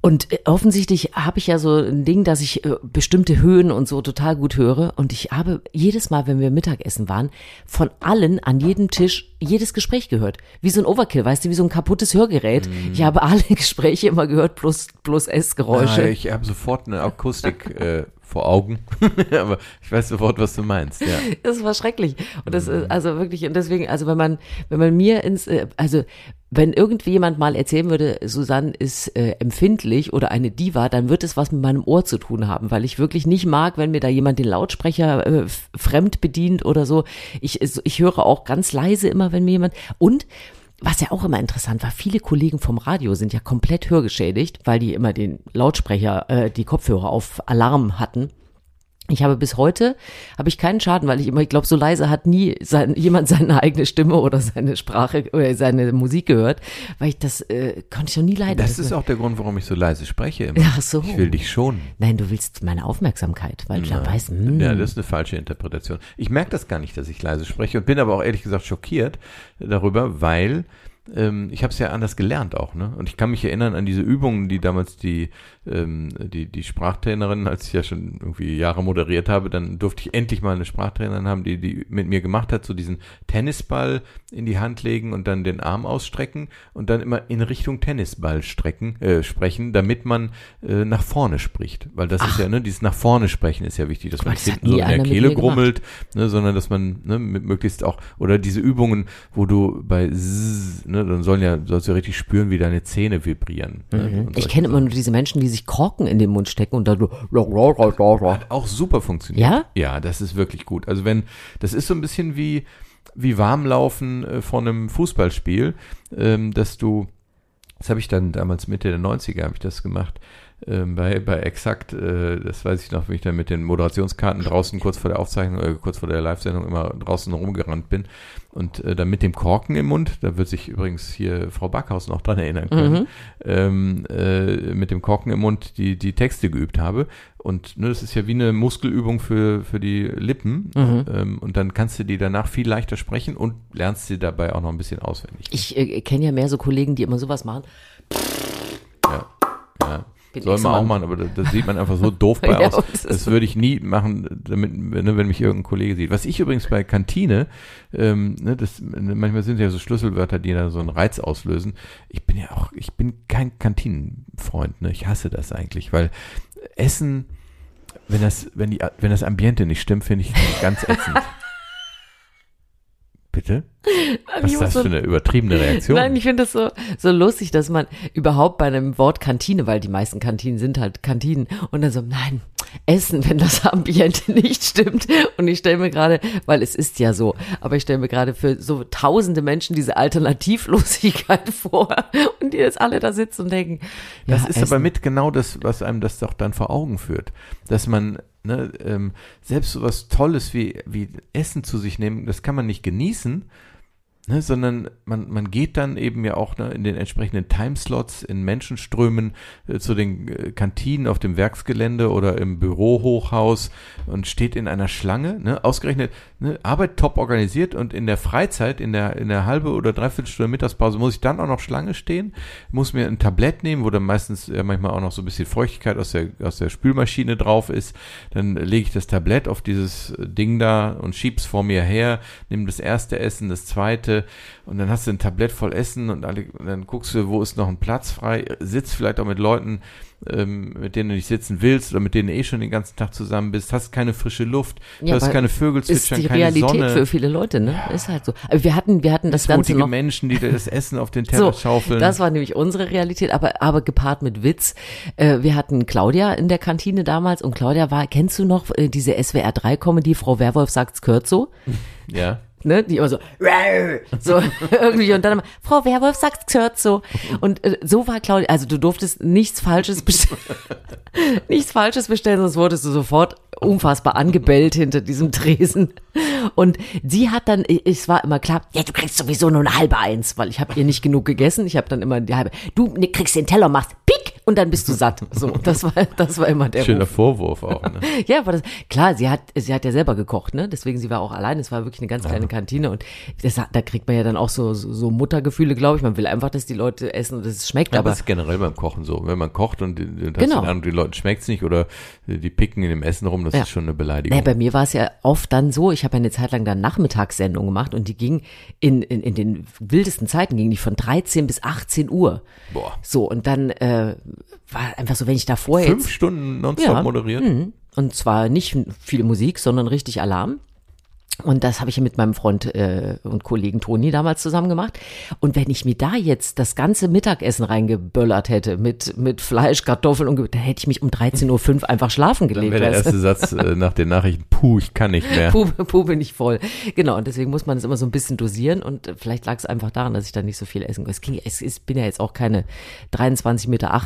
Und äh, offensichtlich habe ich ja so ein Ding, dass ich äh, bestimmte Höhen und so total gut höre. Und ich habe jedes Mal, wenn wir Mittagessen waren, von allen an jedem Tisch jedes Gespräch gehört. Wie so ein Overkill, weißt du, wie so ein kaputtes Hörgerät. Mm. Ich habe alle Gespräche immer gehört, plus, plus S-Geräusche. Ah, ich habe sofort eine Akustik äh, vor Augen. Aber ich weiß sofort, was du meinst. Ja. Das war schrecklich. Und das ist also wirklich, und deswegen, also wenn man, wenn man mir ins, äh, also wenn irgendwie jemand mal erzählen würde, Susanne ist äh, empfindlich oder eine Diva, dann wird es was mit meinem Ohr zu tun haben, weil ich wirklich nicht mag, wenn mir da jemand den Lautsprecher äh, fremd bedient oder so. Ich, ich höre auch ganz leise immer, wenn mir jemand und was ja auch immer interessant war, viele Kollegen vom Radio sind ja komplett hörgeschädigt, weil die immer den Lautsprecher, äh, die Kopfhörer auf Alarm hatten. Ich habe bis heute habe ich keinen Schaden, weil ich immer, ich glaube, so leise hat nie sein, jemand seine eigene Stimme oder seine Sprache oder seine Musik gehört, weil ich das äh, konnte ich noch nie leiden. Das, das ist auch der Grund, warum ich so leise spreche. Immer. Ach so. Ich will dich schon. Nein, du willst meine Aufmerksamkeit, weil du dann weißt. Mh. Hm. Ja, das ist eine falsche Interpretation. Ich merke das gar nicht, dass ich leise spreche und bin aber auch ehrlich gesagt schockiert darüber, weil ähm, ich habe es ja anders gelernt auch, ne? Und ich kann mich erinnern an diese Übungen, die damals die, ähm, die, die Sprachtrainerin, als ich ja schon irgendwie Jahre moderiert habe, dann durfte ich endlich mal eine Sprachtrainerin haben, die, die mit mir gemacht hat, so diesen Tennisball in die Hand legen und dann den Arm ausstrecken und dann immer in Richtung Tennisball strecken, äh, sprechen, damit man äh, nach vorne spricht. Weil das Ach. ist ja, ne, dieses nach vorne sprechen ist ja wichtig, dass man nicht hinten so in der Kehle grummelt, ne, sondern dass man ne, mit möglichst auch, oder diese Übungen, wo du bei Zzz, ne, ne, dann sollen ja, sollst du richtig spüren, wie deine Zähne vibrieren. Ne, mhm. Ich kenne immer nur diese Menschen, die sich Korken in den Mund stecken und dann so. Hat auch super funktioniert. Ja? Ja, das ist wirklich gut. Also wenn, das ist so ein bisschen wie, wie Warmlaufen äh, von einem Fußballspiel, ähm, dass du, das habe ich dann damals Mitte der 90er habe ich das gemacht, ähm, bei, bei Exakt, äh, das weiß ich noch, wie ich dann mit den Moderationskarten draußen kurz vor der Aufzeichnung, äh, kurz vor der Live-Sendung immer draußen rumgerannt bin. Und äh, dann mit dem Korken im Mund, da wird sich übrigens hier Frau Backhaus noch dran erinnern können, mhm. ähm, äh, mit dem Korken im Mund die, die Texte geübt habe. Und ne, das ist ja wie eine Muskelübung für, für die Lippen. Mhm. Ähm, und dann kannst du die danach viel leichter sprechen und lernst sie dabei auch noch ein bisschen auswendig. Ich äh, kenne ja mehr so Kollegen, die immer sowas machen. Ja, ja. Bin Soll man auch machen, aber das, das sieht man einfach so doof bei Ja, aus. das würde ich nie machen, damit, ne, wenn mich irgendein Kollege sieht. Was ich übrigens bei Kantine, ähm, ne, das, manchmal sind ja so Schlüsselwörter, die da so einen Reiz auslösen. Ich bin ja auch, ich bin kein Kantinenfreund, ne? Ich hasse das eigentlich, weil Essen, wenn das, wenn die, wenn das Ambiente nicht stimmt, finde ich ganz ätzend. Bitte? Was ist das so- für eine übertriebene Reaktion? Nein, ich finde das so, so lustig, dass man überhaupt bei einem Wort Kantine, weil die meisten Kantinen sind halt Kantinen, und dann so, nein, Essen, wenn das Ambiente nicht stimmt. Und ich stelle mir gerade, weil es ist ja so, aber ich stelle mir gerade für so tausende Menschen diese Alternativlosigkeit vor und die jetzt alle da sitzen und denken, Das ja, ist Essen. aber mit genau das, was einem das doch dann vor Augen führt. Dass man, ne, ähm, selbst so was Tolles wie, wie Essen zu sich nehmen, das kann man nicht genießen, ne, sondern man, man geht dann eben ja auch ne, in den entsprechenden Timeslots, in Menschenströmen äh, zu den äh, Kantinen auf dem Werksgelände oder im Bürohochhaus und steht in einer Schlange, ne, ausgerechnet, ne, Arbeit top organisiert und in der Freizeit, in der, in der halbe oder dreiviertel Stunde Mittagspause muss ich dann auch noch Schlange stehen, muss mir ein Tablett nehmen, wo dann meistens ja manchmal auch noch so ein bisschen Feuchtigkeit aus der, aus der Spülmaschine drauf ist. Dann lege ich das Tablett auf dieses Ding da und schieb's vor mir her, nehme das erste Essen, das zweite und dann hast du ein Tablett voll Essen und, alle, und dann guckst du, wo ist noch ein Platz frei, sitzt vielleicht auch mit Leuten, ähm, mit denen du nicht sitzen willst oder mit denen du eh schon den ganzen Tag zusammen bist, hast keine frische Luft, du Ja, hast keine Vögel ist zwitschern, die keine Realität Sonne. für viele Leute, ne? Ist halt so. Aber wir hatten, wir hatten das Ganze noch. Menschen, die das Essen auf den Teller So, schaufeln. das war nämlich unsere Realität, aber, aber gepaart mit Witz. Äh, wir hatten Claudia in der Kantine damals und Claudia war, kennst du noch äh, diese SWR 3 Comedy, Frau Werwolf sagt's gehört so? ja. Ne, die immer so, so irgendwie und dann immer, Frau Werwolf sagt gehört so. Und äh, so war Claudia, also du durftest nichts Falsches bestellen, nichts Falsches bestellen, sonst wurdest du sofort unfassbar angebellt hinter diesem Tresen. Und sie hat dann, es war immer klar, ja, du kriegst sowieso nur eine halbe Eins, weil ich habe ihr nicht genug gegessen. Ich habe dann immer die halbe, du ne, kriegst den Teller, machst pick und dann bist du satt. So, das war, das war immer der Schöner Ruf. Vorwurf auch. Ne? Ja, aber das, klar, sie hat, sie hat ja selber gekocht, ne? Deswegen, sie war auch allein. Es war wirklich eine ganz kleine Kantine und das, da kriegt man ja dann auch so, so, Muttergefühle, glaube ich. Man will einfach, dass die Leute essen und es schmeckt, Aber aber das ist generell beim Kochen so. Wenn man kocht und, und Genau. den Eindruck, den Leuten schmeckt's nicht oder die picken in dem Essen rum, das Ja. ist schon eine Beleidigung. Nee, bei mir war es ja oft dann so, ich habe ja eine Zeit lang dann Nachmittagssendung gemacht und die ging in, in, in den wildesten Zeiten, ging die von 13 bis 18 Uhr. Boah. So, und dann äh, war einfach so, wenn ich davor Fünf jetzt. Stunden nonstop Ja. moderiert. Mhm. Und zwar nicht viel Musik, sondern richtig Alarm. Und das habe ich ja mit meinem Freund äh, und Kollegen Toni damals zusammen gemacht. Und wenn ich mir da jetzt das ganze Mittagessen reingeböllert hätte mit, mit Fleisch, Kartoffeln und dann hätte ich mich um 13.05 Uhr einfach schlafen Dann gelegt. wäre der weißt du? erste Satz äh, nach den Nachrichten, puh, ich kann nicht mehr. Puh, puh bin ich voll. Genau, und deswegen muss man es immer so ein bisschen dosieren und äh, vielleicht lag es einfach daran, dass ich da nicht so viel essen konnte. Es, ging, es ist, bin ja jetzt auch keine 23,80 Meter.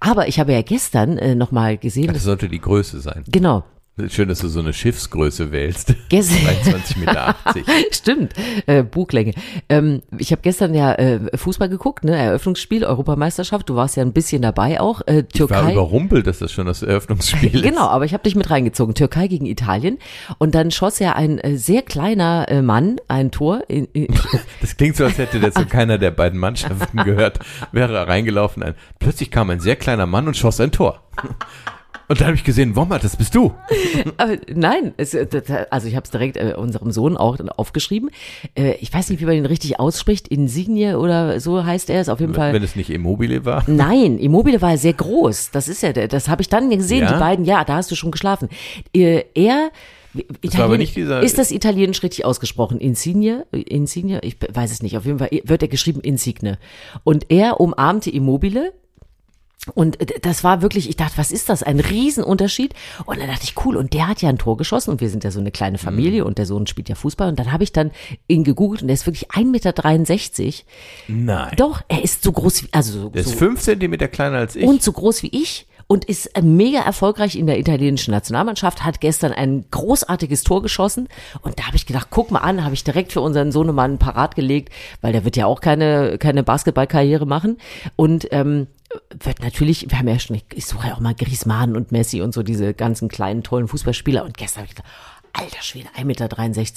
Aber ich habe ja gestern äh, nochmal gesehen, Das sollte die Größe sein. genau, Schön, dass du so eine Schiffsgröße wählst. gestern, 23,80 Meter. Stimmt, äh, Buglänge. Ähm, ich habe gestern ja äh, Fußball geguckt, ne, Eröffnungsspiel, Europameisterschaft. Du warst ja ein bisschen dabei auch. Äh, Ich war Türkei. überrumpelt, dass das schon das Eröffnungsspiel ist. Genau, aber ich habe dich mit reingezogen. Türkei gegen Italien. Und dann schoss ja ein äh, sehr kleiner äh, Mann ein Tor. In, in, Das klingt so, als hätte der zu keiner der beiden Mannschaften gehört, wäre reingelaufen. Ein, plötzlich kam ein sehr kleiner Mann und schoss ein Tor. Und dann habe ich gesehen, Wommert, das bist du. aber nein, es, also ich habe es direkt äh, unserem Sohn auch aufgeschrieben. Äh, ich weiß nicht, wie man ihn richtig ausspricht. Insigne oder so heißt er es auf jeden Fall. Wenn es nicht Immobile war. Nein, Immobile war sehr groß. Das ist ja, das habe ich dann gesehen. Ja? Die beiden, ja, da hast du schon geschlafen. Äh, Er, dieser- ist das Italienisch richtig ausgesprochen? Insigne? Insigne? Ich weiß es nicht. Auf jeden Fall wird er geschrieben Insigne. Und er umarmte Immobile. Und äh, das war wirklich, ich dachte, was ist das? Ein Riesenunterschied. Und dann dachte ich, cool, und der hat ja ein Tor geschossen und wir sind ja so eine kleine Familie Mhm. und der Sohn spielt ja Fußball. Und dann habe ich dann ihn gegoogelt und der ist wirklich 1,63 Meter. Nein. Doch, er ist so groß wie, also so, Der ist so fünf Zentimeter kleiner als ich. und so groß wie ich und ist äh, mega erfolgreich in der italienischen Nationalmannschaft, hat gestern ein großartiges Tor geschossen und da habe ich gedacht, guck mal an, habe ich direkt für unseren Sohnemann parat gelegt, weil der wird ja auch keine, keine Basketballkarriere machen und ähm, wird natürlich, wir haben ja schon, ich suche ja auch mal Griezmann und Messi und so diese ganzen kleinen tollen Fußballspieler und gestern habe ich gedacht, alter Schwede, 1,63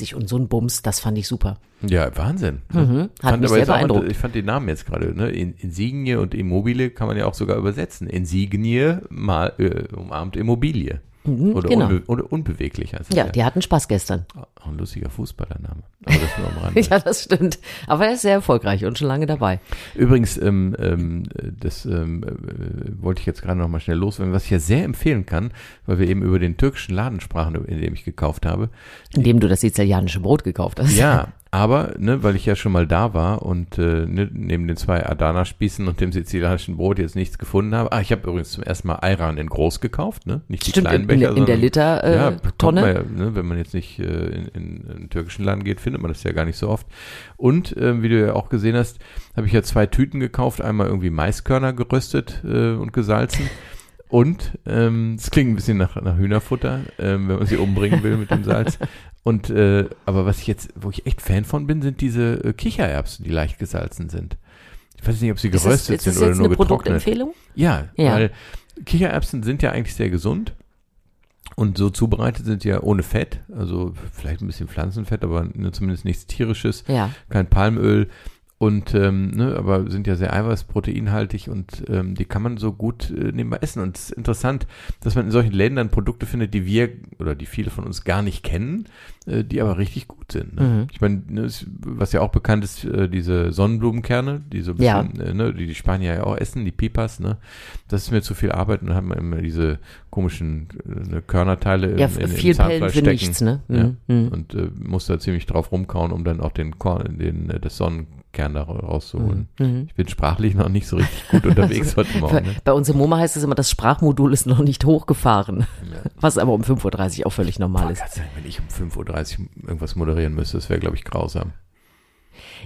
Meter und so ein Bums, das fand ich super. Ja, Wahnsinn. Mhm, hat Fand mich sehr jetzt auch- beeindruckt. ich fand den Namen jetzt gerade, ne? In, Insignie und Immobile kann man ja auch sogar übersetzen. Insignie mal äh, umarmt Immobilie. Oder, genau. unbe oder unbeweglich heißt es Ja, die hatten Spaß gestern. Auch ein lustiger Fußballername. Aber das nur am Rande. Ja, das stimmt. Aber er ist sehr erfolgreich und schon lange dabei. Übrigens, ähm, ähm, das ähm, äh, wollte ich jetzt gerade noch mal schnell loswerden, was ich ja sehr empfehlen kann, weil wir eben über den türkischen Laden sprachen, in dem ich gekauft habe. Indem du das sizilianische Brot gekauft hast. Ja, aber, ne, weil ich ja schon mal da war und äh, ne, neben den zwei Adana-Spießen und dem sizilianischen Brot jetzt nichts gefunden habe. Ah, ich habe übrigens zum ersten Mal Ayran in groß gekauft, ne? Nicht die Stimmt, kleinen in, in, Becher, in der sondern- Liter äh, ja, ne, wenn man jetzt nicht äh, in, in einen türkischen Laden geht, findet man das ja gar nicht so oft. Und ähm, wie du ja auch gesehen hast, habe ich ja zwei Tüten gekauft. Einmal irgendwie Maiskörner geröstet äh, und gesalzen. Und ähm, es klingt ein bisschen nach, nach Hühnerfutter, ähm, wenn man sie umbringen will mit dem Salz. Und äh, aber was ich jetzt, wo ich echt Fan von bin, sind diese äh, Kichererbsen, die leicht gesalzen sind. Ich weiß nicht, ob sie geröstet ist das sind oder nur eine getrocknet. Produktempfehlung? Ja, Ja. weil Kichererbsen sind ja eigentlich sehr gesund und so zubereitet sind sie ja ohne Fett, also vielleicht ein bisschen Pflanzenfett, aber zumindest nichts tierisches, Ja. kein Palmöl und ähm, ne, aber sind ja sehr eiweißproteinhaltig und ähm, die kann man so gut äh, nebenbei essen und es ist interessant, dass man in solchen Läden dann Produkte findet, die wir oder die viele von uns gar nicht kennen, äh, die aber richtig gut sind. Ne? Mhm. Ich meine, ne, was ja auch bekannt ist, äh, diese Sonnenblumenkerne, die so ein Ja. bisschen, äh, ne, die die Spanier ja auch essen, die Pipas, ne? Das ist mir zu viel Arbeit und dann haben wir immer diese komischen äh, ne, Körnerteile Ja, in, in, viel im Zahnfleisch stecken. nichts, ne? Ja. Mhm. Mhm. Und äh, muss da ziemlich drauf rumkauen, um dann auch den Korn, den, äh, das Sonnenkern da rauszuholen. Mhm. Ich bin sprachlich noch nicht so richtig gut unterwegs heute Morgen. Ne? Bei uns im MoMA heißt es immer, das Sprachmodul ist noch nicht hochgefahren. Was aber um 5.30 Uhr auch völlig normal Boah, ist. Gott sei Dank, wenn ich um 5.30 Uhr irgendwas moderieren müsste, das wäre, glaube ich, grausam.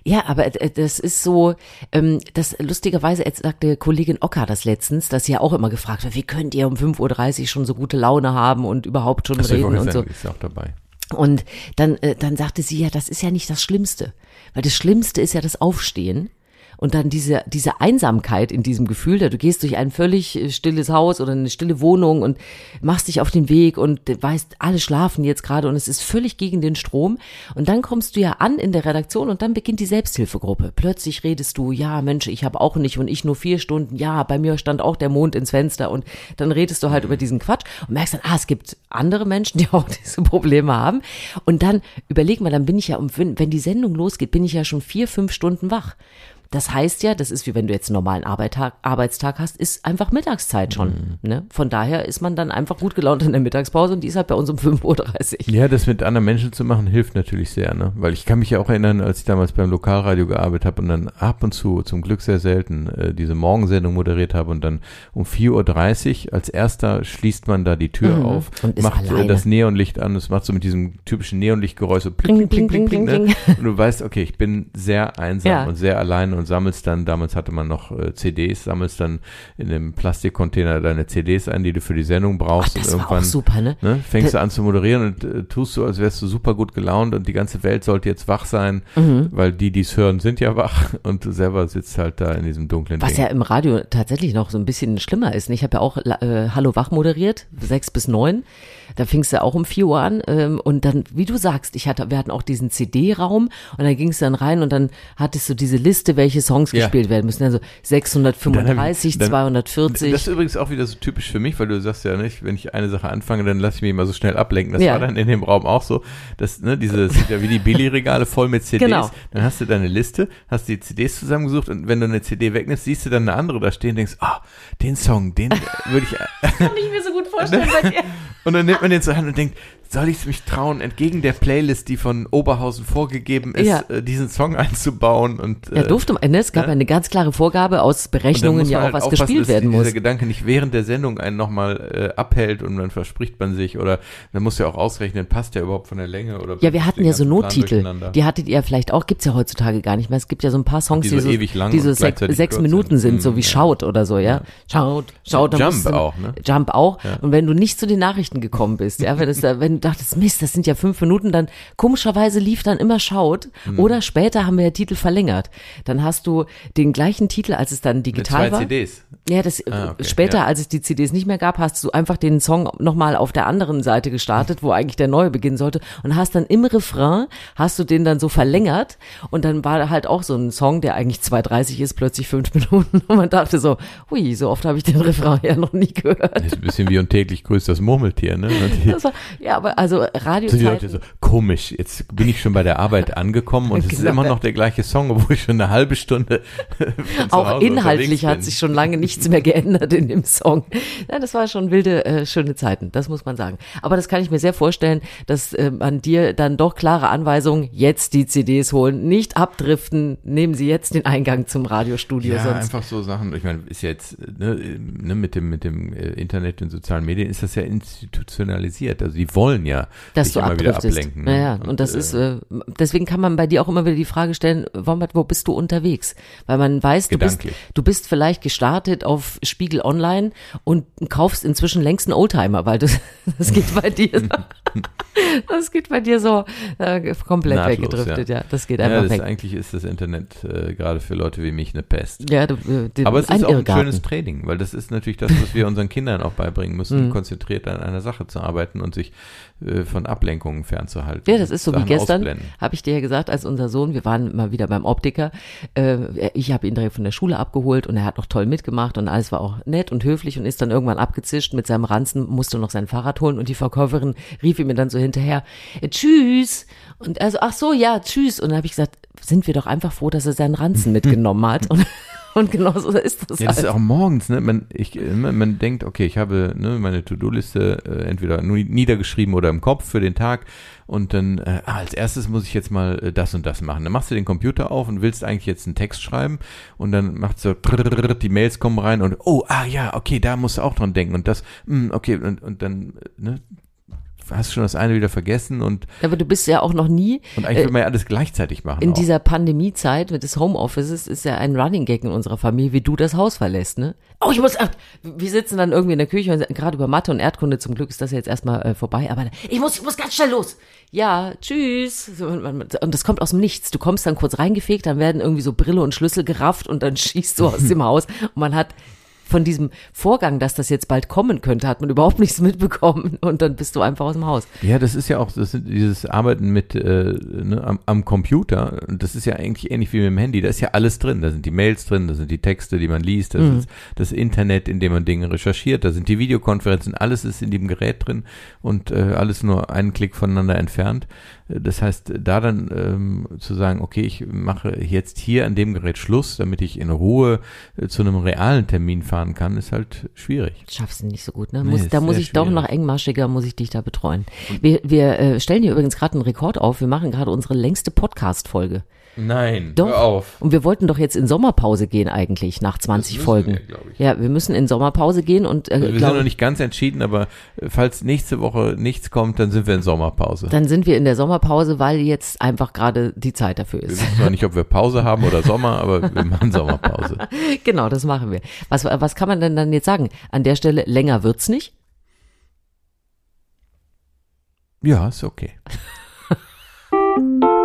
Ja, aber äh, das ist so, ähm, das lustigerweise sagte Kollegin Ocker das letztens, dass sie ja auch immer gefragt wird, wie könnt ihr um 5.30 Uhr schon so gute Laune haben und überhaupt schon Das reden und jetzt so. sagen, ist ja auch dabei. Und dann, äh, dann sagte sie ja, das ist ja nicht das Schlimmste. Weil das Schlimmste ist ja das Aufstehen. Und dann diese, diese Einsamkeit in diesem Gefühl, da du gehst durch ein völlig äh, stilles Haus oder eine stille Wohnung und machst dich auf den Weg und weißt, alle schlafen jetzt gerade und es ist völlig gegen den Strom. Und dann kommst du ja an in der Redaktion und dann beginnt die Selbsthilfegruppe. Plötzlich redest du, ja Mensch, ich habe auch nicht und ich nur vier Stunden, ja, bei mir stand auch der Mond ins Fenster und dann redest du halt über diesen Quatsch und merkst dann, ah, es gibt andere Menschen, die auch diese Probleme haben. Und dann überleg mal, dann bin ich ja, wenn die Sendung losgeht, bin ich ja schon vier, fünf Stunden wach. Das heißt ja, das ist wie wenn du jetzt einen normalen Arbeitstag, Arbeitstag hast, ist einfach Mittagszeit schon. Ne? Von daher ist man dann einfach gut gelaunt in der Mittagspause und die ist halt bei uns um 5.30 Uhr. Ja, das mit anderen Menschen zu machen, hilft natürlich sehr, ne? Weil ich kann mich ja auch erinnern, als ich damals beim Lokalradio gearbeitet habe und dann ab und zu, zum Glück sehr selten, äh, diese Morgensendung moderiert habe und dann um 4.30 Uhr als erster schließt man da die Tür Mhm. auf, Und macht alleine. das Neonlicht an, es macht so mit diesem typischen Neonlichtgeräusch so pling, pling, pling, pling, pling, ne? Und du weißt, okay, ich bin sehr einsam Ja. und sehr allein und sammelst dann, damals hatte man noch äh, CDs, sammelst dann in dem Plastikcontainer deine CDs ein, die du für die Sendung Ach, brauchst das und war auch irgendwann super, ne? Ne, fängst du an zu moderieren und äh, tust du, als wärst du super gut gelaunt und die ganze Welt sollte jetzt wach sein, Mhm. weil die, die es hören, sind ja wach und du selber sitzt halt da in diesem dunklen Was Ding. ja im Radio tatsächlich noch so ein bisschen schlimmer ist. Ich habe ja auch äh, Hallo Wach moderiert, sechs bis neun. Da fingst du auch um vier Uhr an. Ähm, und dann, wie du sagst, ich hatte, wir hatten auch diesen CD-Raum und dann gingst du dann rein und dann hattest du diese Liste, welche Songs Ja. gespielt werden müssen. Also 635, Dann- 240. Das ist übrigens auch wieder so typisch für mich, weil du sagst ja nicht, wenn ich eine Sache anfange, dann lasse ich mich immer so schnell ablenken. Das Ja. war dann in dem Raum auch so. Das, ne, diese, das ja wie die Billy-Regale voll mit CDs. Genau. Dann hast du deine Liste, hast die CDs zusammengesucht und wenn du eine CD wegnimmst, siehst du dann eine andere da stehen und denkst, ah, den Song, den würde ich, kann ich mir so gut vorstellen bei dir. Und dann nimmt man den zur Hand und denkt, soll ich es mich trauen, entgegen der Playlist, die von Oberhausen vorgegeben ist, Ja. äh, diesen Song einzubauen und Ja, äh, durfte man. ne? Es gab ne? eine ganz klare Vorgabe aus Berechnungen, man ja auch halt was gespielt werden dieser muss. Gedanke nicht während der Sendung einen nochmal äh, abhält und dann verspricht man sich oder dann muss ja auch ausrechnen, passt der überhaupt von der Länge oder Ja, wir hatten ja so Nottitel. Die hattet ihr ja vielleicht auch, gibt's ja heutzutage gar nicht mehr. Es gibt ja so ein paar Songs, Die so ewig lang die so sech, sechs Minuten sind. sind, so Mhm, wie ja. Schaut oder so, ja. Schaut, Schaut. dann Jump auch, ne? Jump auch. Ja. Und wenn du nicht zu den Nachrichten gekommen bist, ja, wenn es da, dachtest, Mist, das sind ja fünf Minuten, dann komischerweise lief dann immer Schaut oder später haben wir ja Titel verlängert. Dann hast du den gleichen Titel, als es dann Mit digital zwei war. CDs. Ja, das Ah, okay, später, ja. als es die CDs nicht mehr gab, hast du einfach den Song nochmal auf der anderen Seite gestartet, wo eigentlich der neue beginnen sollte und hast dann im Refrain, hast du den dann so verlängert und dann war halt auch so ein Song, der eigentlich 2,30 ist, plötzlich fünf Minuten und man dachte so, hui, so oft habe ich den Refrain ja noch nie gehört. Das ist ein bisschen wie und täglich grüßt das Murmeltier, ne? Und war, ja, aber also Radiozeiten, so, komisch, jetzt bin ich schon bei der Arbeit angekommen und es ist Genau. immer noch der gleiche Song, obwohl ich schon eine halbe Stunde auch inhaltlich hat sich schon lange nichts mehr geändert in dem Song. Ja, das war schon wilde, äh, schöne Zeiten, das muss man sagen. Aber das kann ich mir sehr vorstellen, dass äh, an dir dann doch klare Anweisungen, jetzt die CDs holen, nicht abdriften, nehmen Sie jetzt den Eingang zum Radiostudio, Ja, sonst einfach so Sachen. Ich meine, ist jetzt ne, ne, mit dem mit dem äh, Internet und sozialen Medien ist das ja institutionalisiert. Also die wollen ja dass sich du immer wieder abdriftest. ablenken. Ja, ne? ja. Und, das ist, äh, deswegen kann man bei dir auch immer wieder die Frage stellen, Wombat, wo bist du unterwegs? Weil man weiß, du bist, du bist vielleicht gestartet auf Spiegel Online und kaufst inzwischen längst einen Oldtimer, weil du, das geht bei dir, das geht bei dir so äh, komplett Nahtlos, weggedriftet, ja. Das geht ja, einfach das weg. eigentlich ist das Internet äh, gerade für Leute wie mich eine Pest. Ja, du, äh, den- Aber es ist auch ein Irrgarten. schönes Training, weil das ist natürlich das, was wir unseren Kindern auch beibringen Mhm. müssen, konzentriert an einer Sache zu arbeiten und sich äh, von Ablenkungen fernzuhalten. Ja, das ist so wie Sachen gestern, ausblenden. habe ich dir ja gesagt, als unser Sohn, wir waren mal wieder beim Optiker, äh, ich habe ihn direkt von der Schule abgeholt und er hat noch toll mitgemacht und alles war auch nett und höflich und ist dann irgendwann abgezischt mit seinem Ranzen, musste noch sein Fahrrad holen und die Verkäuferin rief ihm dann so hinterher, äh, tschüss. Und er so, ach so, ja, tschüss. Und dann habe ich gesagt, sind wir doch einfach froh, dass er seinen Ranzen mitgenommen hat. Und, und genau so ist das Ja, das halt. ist auch morgens, ne? Man, ich, man, man denkt, okay, ich habe ne, meine To-Do-Liste äh, entweder niedergeschrieben oder im Kopf für den Tag und dann äh, ah, als erstes muss ich jetzt mal äh, das und das machen. Dann machst du den Computer auf und willst eigentlich jetzt einen Text schreiben und dann macht so trrrr, die Mails kommen rein und oh, ah ja, okay, da musst du auch dran denken und das, mh, okay, und, und dann äh, ne, hast du schon das eine wieder vergessen und, Aber du bist ja auch noch nie und eigentlich will man ja alles gleichzeitig machen. In auch. dieser Pandemiezeit mit des Homeoffices ist ja ein Running Gag in unserer Familie, wie du das Haus verlässt, ne? Oh, ich muss, ach, wir sitzen dann irgendwie in der Küche und gerade über Mathe und Erdkunde, zum Glück ist das ja jetzt erstmal äh, vorbei, aber ich muss, ich muss ganz schnell los. Ja, tschüss. Und das kommt aus dem Nichts. Du kommst dann kurz reingefegt, dann werden irgendwie so Brille und Schlüssel gerafft und dann schießt du aus dem Haus und man hat von diesem Vorgang, dass das jetzt bald kommen könnte, hat man überhaupt nichts mitbekommen und dann bist du einfach aus dem Haus. Ja, das ist ja auch das sind dieses Arbeiten mit äh, ne, am, am Computer. Und Das ist ja eigentlich ähnlich wie mit dem Handy. Da ist ja alles drin. Da sind die Mails drin, da sind die Texte, die man liest, das ist das Internet, in dem man Dinge recherchiert, da sind die Videokonferenzen. Alles ist in dem Gerät drin und äh, alles nur einen Klick voneinander entfernt. Das heißt, da dann ähm, zu sagen, okay, ich mache jetzt hier an dem Gerät Schluss, damit ich in Ruhe äh, zu einem realen Termin fahren kann, ist halt schwierig. Schaffst du nicht so gut, ne? Muss, da muss ich doch schwierig. noch engmaschiger, muss ich dich da betreuen. Wir, wir äh, stellen hier übrigens gerade einen Rekord auf. Wir machen gerade unsere längste Podcast-Folge. Nein, Doch. hör auf. Und wir wollten doch jetzt in Sommerpause gehen eigentlich, nach 20 müssen Folgen. wir. Ja, wir müssen in Sommerpause gehen und äh, wir sind glaub, noch nicht ganz entschieden, aber äh, falls nächste Woche nichts kommt, dann sind wir in Sommerpause. dann sind wir in der Sommerpause, weil jetzt einfach gerade die Zeit dafür Wir ist. wissen zwar nicht, ob wir Pause haben oder Sommer, aber wir machen Sommerpause. genau, das machen wir. Was, was kann man denn dann jetzt sagen? An der Stelle, länger wird's nicht? Ja, ist okay.